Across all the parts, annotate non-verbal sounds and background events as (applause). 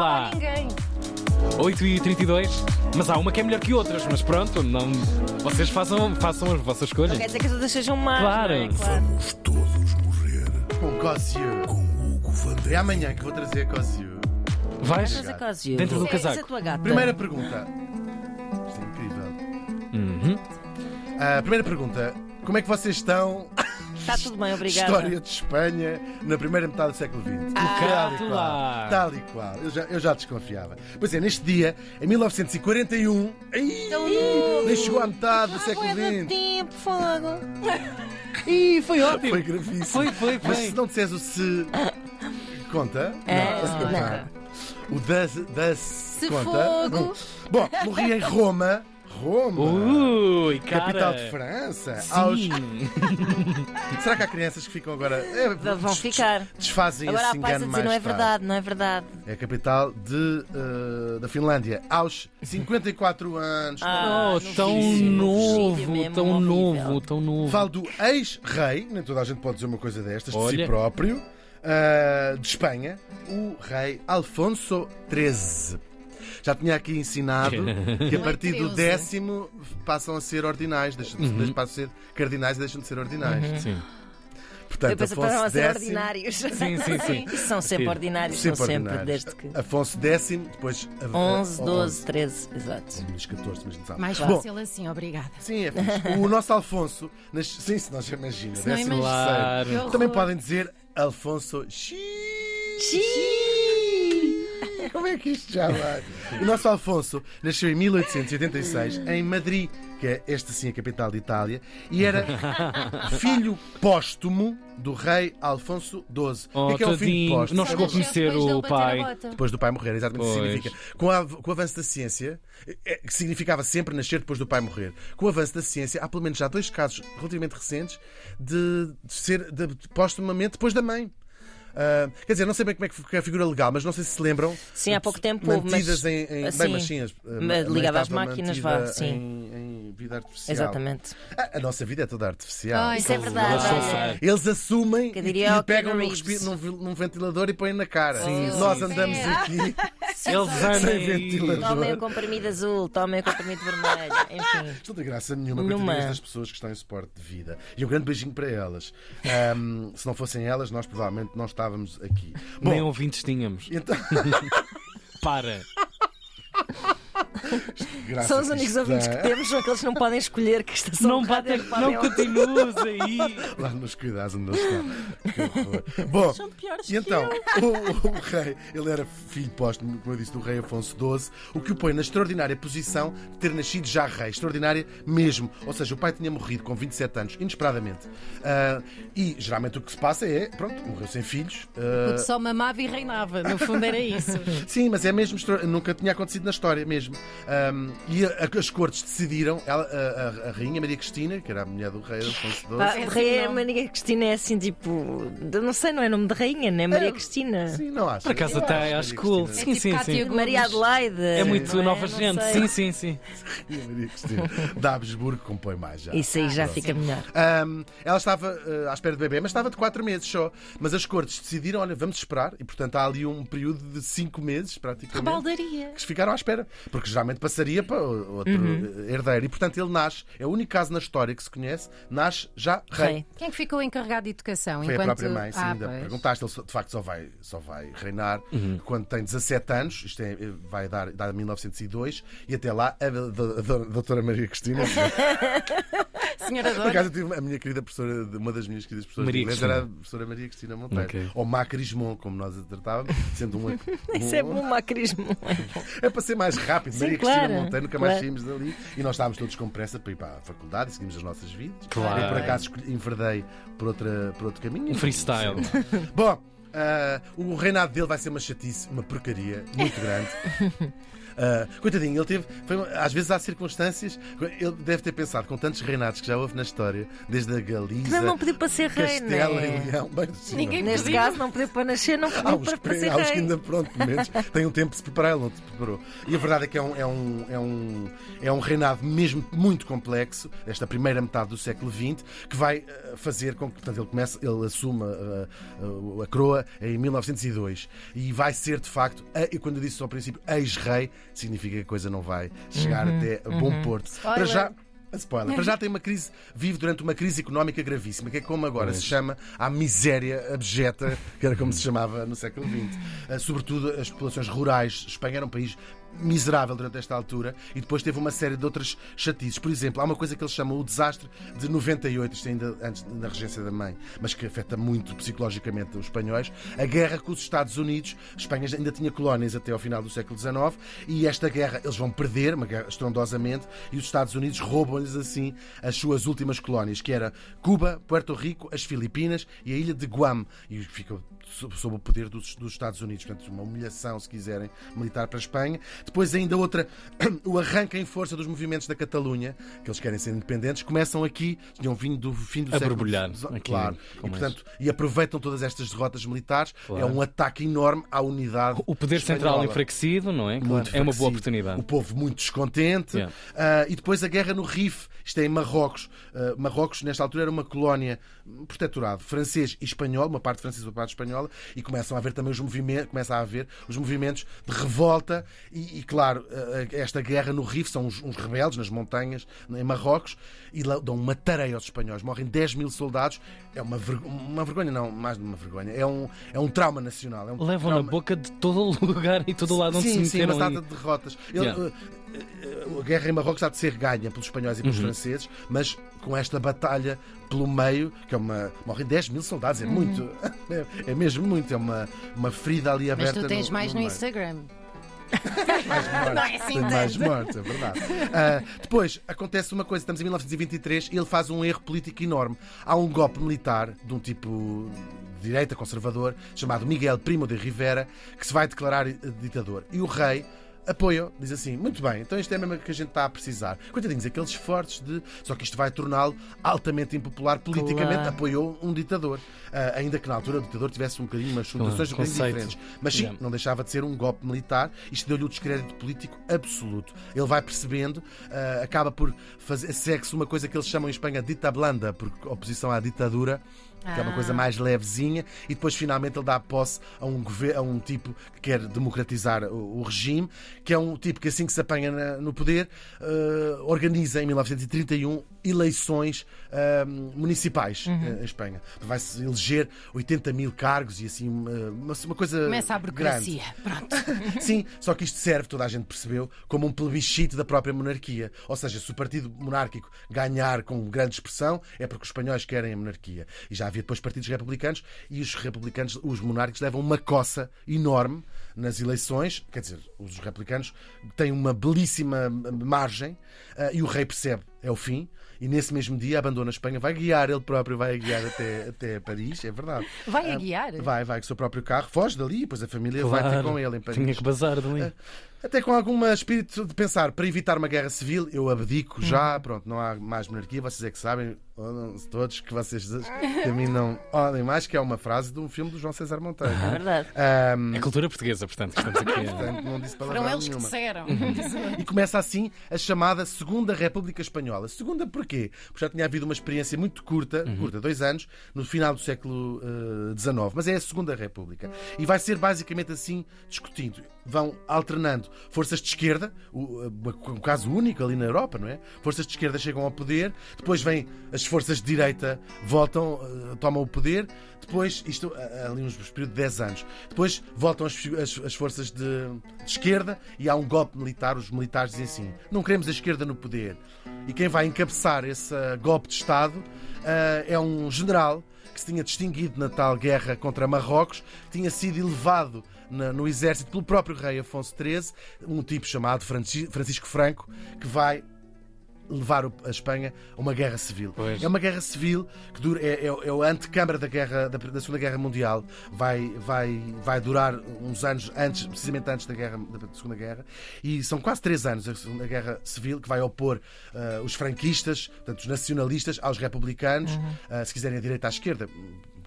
lá. Ninguém. 8 e 32 Mas há uma que é melhor que outras, mas pronto, não... vocês façam, façam a vossa escolha. Quer dizer que as outras sejam más. Claro. não é? claro. Vamos todos morrer Com Cosio. com Hugo Van É amanhã que vou trazer Cosio. Vais? Mas a Cosio. Dentro do Essa é- é casaco. a tua gata. Primeira pergunta. Isto é incrível. Uhum. Ah, primeira pergunta. Como é que vocês estão? Está tudo bem, obrigada. História de Espanha na primeira metade do século XX. Ah, tal e qual. Tal e qual. Eu já, eu já desconfiava. Pois é, neste dia, em 1941, ai, nem chegou à metade do século Foi do XX. tempo, fogo. (laughs) Ih, foi ótimo. Foi gravíssimo. Foi, foi, Mas foi. se não disseres o se. Conta? É, não, não. O das. das Se conta. fogo. Bom, morri em Roma. Roma. Ui, cara. Capital de França. Aos... (laughs) Será que há crianças que ficam agora. É, Vão des- ficar. Desfazem Agora esse há pais a engano dizer mais não é tarde. verdade, não é verdade. É a capital de, eh, da Finlândia. Aos 54 anos. Ah, Oh, no tão no novo, vídeo mesmo, tão horrível. novo, tão novo. Falo do ex-rei, nem toda a gente pode dizer uma coisa destas, de si Olha. próprio, ah, de Espanha, o rei Alfonso XIII. Já tinha aqui ensinado (laughs) que a partir do 13. décimo passam a ser ordinais, deixam de, Uhum. passam a ser cardinais e deixam de ser ordinais. Sim. Portanto, que Afonso a ser X, ordinários. Sim, sim, sim. Isso são sempre Sim. ordinários, sempre são sempre, ordinários. desde que. Afonso X, depois a- 11, a- 12, 13, exato. 11, 14, mas não sabe. Mais Bom, fácil assim, obrigada. Sim, é fixe. O nosso Alfonso, nas... sim, se nós imagina, Se não décimo imagina. Claro. Também horror. podem dizer Alfonso Xi. (laughs) Como é que isto já vai? O nosso Alfonso nasceu em 1886 em Madrid, que é esta sim a capital de Itália, e era (laughs) filho póstumo do rei Alfonso XII. Oh, o que é, que é um filho póstumo? não chegou a conhecer o pai. Depois do pai morrer, exatamente o que significa. Com, a- com o avanço da ciência, é, que significava sempre nascer depois do pai morrer. Com o avanço da ciência, há pelo menos já dois casos relativamente recentes de, de ser de, póstumamente depois da mãe. Ah, quer dizer, não sei bem como é que foi a figura legal, mas não sei se se lembram. Sim, há pouco tempo houve, mas. Mantidas em, em assim, bem, mas sim, as- a mas mãe ligada às máquinas, vá, sim. Em, em vida artificial. Exatamente. A, a nossa vida é toda artificial. Ai, Isso é verdade. Eles são olha. Eles assumem Que e, diria e pegam num, num ventilador e põem na cara. Sim, Nós sim. andamos aqui Eles sem andam aí. ventilador. Tomem o comprimido azul, tomem o comprimido vermelho, enfim. (laughs) Não tem graça nenhuma, Nenhuma. coitadinhas das pessoas que estão em suporte de vida. E um grande beijinho para elas. Ahm, se não fossem elas, nós provavelmente não estávamos aqui. Bom, Nem ouvintes tínhamos. então. (laughs) Para. (laughs) São os únicos isto ouvintes que temos, são aqueles que não podem escolher que estação Não de rádio é bate, que podem não ouvir. continues aí. (laughs) Lá nos cuidados onde eles estão. Que horror. Bom, e então, o, o rei, ele era filho póstumo, como eu disse, do rei Afonso XII, o que o põe na extraordinária posição de ter nascido já rei. Extraordinária mesmo. Ou seja, o pai tinha morrido com 27 anos, inesperadamente. Ah, e geralmente o que se passa é, pronto, morreu sem filhos. ah, Porque só mamava e reinava. No fundo era isso. Sim, mas é mesmo nunca tinha acontecido na história mesmo. Ahm, e a- a- as cortes decidiram, ela- a, a- a rainha Maria Cristina, que era a mulher do rei Afonso XII. o rei é não. Maria Cristina é assim tipo. Não sei, não é nome de rainha, né? Maria É, Cristina. Sim, não acho. Por acaso até acho cool. Cristina. Sim, sim, Cátia sim. Gomes. Maria Adelaide. É muito não nova Não gente. sei. Sim, sim, sim. Maria Cristina. Da Habsburgo compõe mais já. Isso aí já fica melhor. Ahm, ela estava eh, à espera de bebê, mas estava de 4 meses só. Mas as cortes decidiram, olha, vamos esperar. E portanto há ali um período de 5 meses, praticamente. Rebaldaria. que ficaram à espera, porque geralmente passaria para o- outro Uhum. herdeiro. E portanto ele nasce, é o único caso na história que se conhece, nasce já rei. Rei. Quem é que ficou encarregado de educação? Foi Enquanto... a própria mãe, sim, ah, ainda pois. perguntaste. Ele de facto só vai, só vai reinar quando tem 17 anos, isto é, vai dar, dar 1902, e até lá a, do- a do- doutora Maria Cristina. (laughs) Senhora Por Dora. acaso eu tive a minha querida professora, uma das minhas queridas professoras Maria de inglês era a professora Maria Cristina Monteiro. Ok. Ou Macrismon, como nós a tratávamos, sendo um. (laughs) Isso é bom macrismo. (laughs) É para ser mais rápido. Sim, Maria claro, Cristina Monteiro, nunca mais claro. saímos dali. E nós estávamos todos com pressa para ir para a faculdade e seguimos as nossas vidas. Claro. Eu, por acaso, escolhi- enverdei por, outra, por outro caminho. Um freestyle. Bom, ah, o reinado dele vai ser uma chatice, uma porcaria muito grande. (laughs) Ah, coitadinho, ele teve. foi às vezes há circunstâncias. Ele deve ter pensado, com tantos reinados que já houve na história, desde a Galiza, Não, não pediu para ser rei, Castela né? e Leão. Bem, sim, Ninguém não. Neste pediu. caso, não pediu para nascer, não Há pediu os, para, para ser há os que rei. ainda, pronto, menos (laughs) têm um tempo de se preparar, ele não se preparou. E a verdade é que é um, é um, é um, é um reinado mesmo muito complexo, esta primeira metade do século XX, que vai eh, fazer com que portanto, ele comece, ele assuma eh, eh, a coroa em 1902. E vai ser, de facto, a- e quando eu disse ao princípio ex-rei, significa que a coisa não vai chegar até a bom porto. Para já. Spoiler. Para já (laughs) tem uma crise, vive durante uma crise económica gravíssima, que é como agora se chama a miséria abjeta, que era como se chamava no século XX. Ah, Sobretudo as populações rurais. Espanha era um país miserável durante esta altura e depois teve uma série de outras chatices. Por exemplo, há uma coisa que eles chamam o desastre de 98, isto ainda antes da regência da mãe, mas que afeta muito psicologicamente os espanhóis, a guerra com os Estados Unidos. A Espanha ainda tinha colónias até ao final do século XIX e esta guerra eles vão perder, uma guerra estrondosamente, e os Estados Unidos roubam-lhes assim as suas últimas colónias, que era Cuba, Puerto Rico, as Filipinas e a ilha de Guam. E ficam sob, sob o poder dos, dos Estados Unidos. Portanto, uma humilhação, se quiserem, militar para a Espanha. Depois, ainda outra, (clears throat) o arranque em força dos movimentos da Catalunha, que eles querem ser independentes, começam aqui, tinham vindo do fim do A século borbulhar XIX, aqui, Claro. E, portanto, e aproveitam todas estas derrotas militares. Claro. É um ataque enorme à unidade. O poder central espanhola. enfraquecido, não é? Claro, Muito é uma boa oportunidade. O povo muito descontente. Yeah. Ah, e depois a guerra no Rif, isto é em Marrocos. Ah, Marrocos, nesta altura, era uma colónia protetorado francês e espanhol, uma parte francesa e uma parte espanhola, e começam a haver também os movimentos, começa a haver os movimentos de revolta. E, e, claro, ah, esta guerra no Rif são uns, uns rebeldes nas montanhas, em Marrocos, e lá dão uma tareia aos espanhóis. Morrem 10 mil soldados. É uma, vergo- uma vergonha, não, mais de uma vergonha. É um, é um trauma nacional. É um Levam na trauma- boca de todo o lugar e todo o lado onde sim, se sim, meteram. uma e- data de derrotas. Ele, Yeah. uh, a guerra em Marrocos há de ser ganha pelos espanhóis e pelos Uhum. franceses, mas com esta batalha pelo meio, que é uma. Morrem 10 mil soldados, é muito. (laughs) É, é mesmo muito, é uma, uma ferida ali Mas aberta. tu tens no, mais no, meio. Instagram. Mais Não é assim mais é verdade. Ah, depois, acontece uma coisa, estamos em 1923 e ele faz um erro político enorme. Há um golpe militar de um tipo de direita conservador, chamado Miguel Primo de Rivera, que se vai declarar ditador. E o rei apoia, diz assim, muito bem, então isto é mesmo que a gente está a precisar. Coitadinhos, aqueles esforços de... Só que isto vai torná-lo altamente impopular politicamente, Claro. apoiou um ditador. Ah, ainda que na altura o ditador tivesse um bocadinho umas um bocadinho conceito. diferentes. Mas sim, Yeah. não deixava de ser um golpe militar. Isto deu-lhe o descrédito político absoluto. Ele vai percebendo, ah, acaba por fazer segue-se uma coisa que eles chamam em Espanha dita blanda, por oposição à ditadura. Que é uma Ah. coisa mais levezinha, e depois finalmente ele dá posse a um, a um tipo que quer democratizar o, o regime, que é um tipo que, assim que se apanha na- no poder, ah, organiza em 1931 eleições ah, municipais eh, em Espanha. Vai-se eleger 80 mil cargos e assim, uma, uma- coisa. Começa a grande. burocracia. Pronto. (laughs) Sim, só que isto serve, toda a gente percebeu, como um plebiscito da própria monarquia. Ou seja, se o partido monárquico ganhar com grande expressão, é porque os espanhóis querem a monarquia. E já havia depois partidos republicanos e os republicanos, os monárquicos, levam uma coça enorme nas eleições. Quer dizer, os republicanos têm uma belíssima margem ah, e o rei percebe, é o fim. E nesse mesmo dia abandona a Espanha, vai guiar ele próprio, vai guiar até, (laughs) até Paris, é verdade. Vai a Ah, guiar? Vai, vai com o seu próprio carro, foge dali, depois a família vai ter Claro, com ele em Paris. Tinha que bazar dali. Até com algum espírito de pensar, para evitar uma guerra civil, eu abdico já, pronto, não há mais monarquia, vocês é que sabem, todos que vocês que a mim não odem mais, que é uma frase de um filme do João César Monteiro. É verdade. Ahm, É cultura portuguesa, portanto, estamos aqui. a- portanto, não disse Foram eles que nenhuma. disseram. E começa assim a chamada Segunda República Espanhola. Segunda porquê? Porque já tinha havido uma experiência muito curta, curta, dois anos, no final do século XIX. Mas é a Segunda República. E vai ser basicamente assim discutido. Vão alternando forças de esquerda, um caso único ali na Europa, não é? Forças de esquerda chegam ao poder, depois vêm as forças de direita, voltam, eh, tomam o poder, depois, isto eh, ali uns período de 10 anos, depois voltam as, as- as forças de, de esquerda e há um golpe militar. Os militares dizem assim: não queremos a esquerda no poder. E quem vai encabeçar esse eh, golpe de Estado eh, é um general que se tinha distinguido na tal guerra contra Marrocos, tinha sido elevado na- no exército pelo próprio rei Afonso XIII, um tipo chamado Franci- Francisco Franco, que vai levar a Espanha a uma guerra civil. Pois. É uma guerra civil que dura, é, é, é a antecâmara da, guerra, da, da Segunda Guerra Mundial. Vai, vai, vai durar uns anos antes, precisamente antes da, guerra, da Segunda Guerra. E são quase três anos a Segunda Guerra Civil que vai opor ah, os franquistas, portanto, os nacionalistas, aos republicanos, ah, se quiserem a direita à esquerda.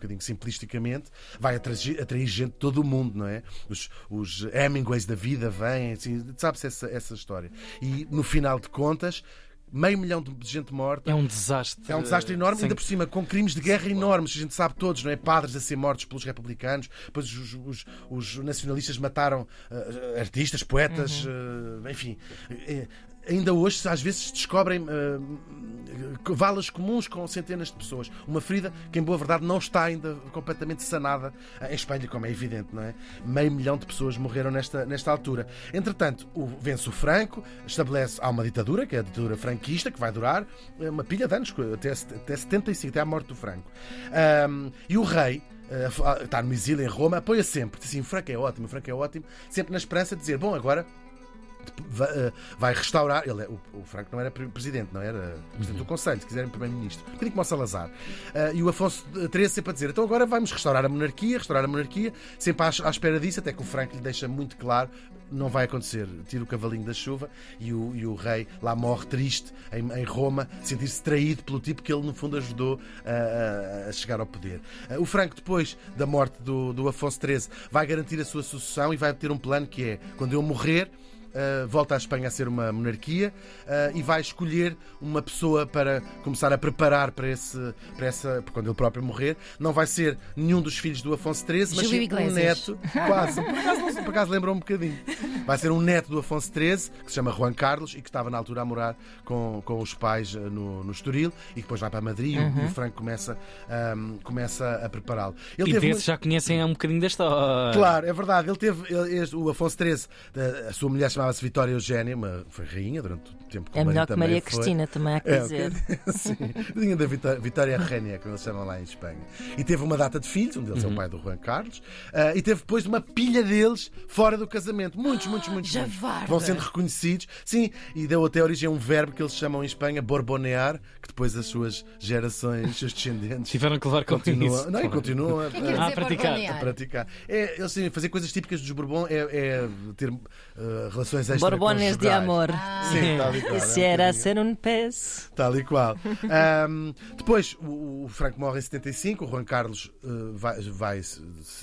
Bocadinho simplisticamente, vai atrair, atrair gente de todo o mundo, não é? Os, os Hemingways da vida vêm, assim, sabe-se essa, essa história. E no final de contas, meio milhão de gente morta. É um desastre. É um desastre enorme, ainda por cima, com crimes de guerra enormes, a gente sabe todos, não é? Padres a ser mortos pelos republicanos, depois os, os- os nacionalistas mataram eh, artistas, poetas, eh, enfim. Eh, Ainda hoje, às vezes, descobrem eh, valas comuns com centenas de pessoas. Uma ferida que, em boa verdade, não está ainda completamente sanada eh, em Espanha, como é evidente, não é? Meio milhão de pessoas morreram nesta, nesta altura. Entretanto, o, vence o Franco, estabelece. Há uma ditadura, que é a ditadura franquista, que vai durar eh, uma pilha de anos, até, até 75, até à morte do Franco. Ahm, e o rei. eh, Está no exílio em Roma, apoia sempre. Diz assim: o Franco é ótimo, o Franco é ótimo, sempre na esperança de dizer: bom, agora vai, eh, vai restaurar. Ele, é- o, Franco não era pre- presidente, não era presidente do Conselho, se quiserem, primeiro-ministro. Um bocadinho como o Salazar. Eh, e o Afonso XIII sempre a dizer: então agora vamos restaurar a monarquia, restaurar a monarquia, sempre à, espera disso, até que o Franco lhe deixa muito claro. Não vai acontecer. Tira o cavalinho da chuva e o, e o rei lá morre triste em, em Roma, sentir-se traído pelo tipo que ele, no fundo, ajudou a, a- chegar ao poder. Eh, O Franco, depois da morte do, do Afonso XIII, vai garantir a sua sucessão e vai ter um plano que é: quando eu morrer, Uh, volta à Espanha a ser uma monarquia uh, e vai escolher uma pessoa para começar a preparar para, esse, para essa. Porque quando ele próprio morrer, não vai ser nenhum dos filhos do Afonso XIII, mas sim um neto. (laughs) Quase. Por acaso, por acaso lembrou um bocadinho. Vai ser um neto do Afonso XIII, que se chama Juan Carlos e que estava na altura a morar com, com os pais uh, no, no Estoril e que depois vai para Madrid e o- e o Franco começa, um, começa a prepará-lo. Ele E teve já conhecem um bocadinho da história. Claro, é verdade. Ele teve ele- este- o Afonso XIII, a sua mulher chamava-se Vitória Eugénia, uma, foi rainha durante o tempo que É melhor que Maria foi. Cristina, também há que É, dizer. (laughs) Sim, Rainha da Vitória, Vitória Rainha, como eles chamam lá em Espanha. E teve uma data de filhos, um deles é o pai do Juan Carlos, ah, e teve depois uma pilha deles fora do casamento. Muitos, muitos, muitos, muitos. javarda. Vão sendo reconhecidos. Sim, e deu até origem a um verbo que eles chamam em Espanha borbonear, que depois as suas gerações, os seus descendentes. Tiveram que levar com Continuam, isso. não, e claro. continuam a, Quer Ah, dizer, a praticar, a praticar. É, eles têm, fazer coisas típicas dos Bourbon é, é ter uh, relações extra Borbones de amor. Sim, tal e (laughs) qual. Se é um era ser um pez. Tal e qual. Ahm, depois, o, o Franco morre em 75, o Juan Carlos eh, vai, vai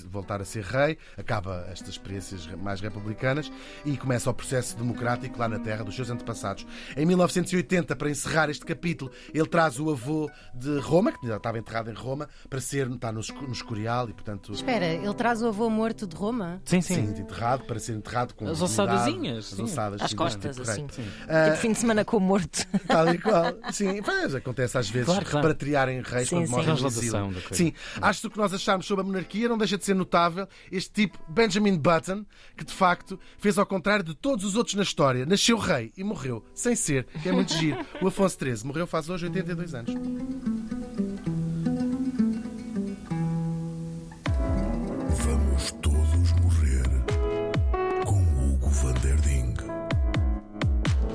voltar a ser rei, acaba estas experiências mais republicanas e começa o processo democrático lá na terra dos seus antepassados. Em 1980, para encerrar este capítulo, ele traz o avô de Roma, que já estava enterrado em Roma, para ser, está no, no Escorial e, portanto. Espera, ele traz o avô morto de Roma? Sim, Sim, sim. enterrado para ser enterrado com As ossadazinhas, as sim. ossadas, Às costas, correto. assim. Ah, Tipo fim de semana com o morto. Tal e qual. Sim, pois, acontece às vezes Claro, claro. repatriarem reis Sim, quando sim. morrem no coisa. Sim, acho que o que nós achámos sobre a monarquia não deixa de ser notável este tipo, Benjamin Button, que de facto fez ao contrário de todos os outros na história. Nasceu rei e morreu sem ser, que é muito giro. O Afonso XIII morreu faz hoje 82 anos.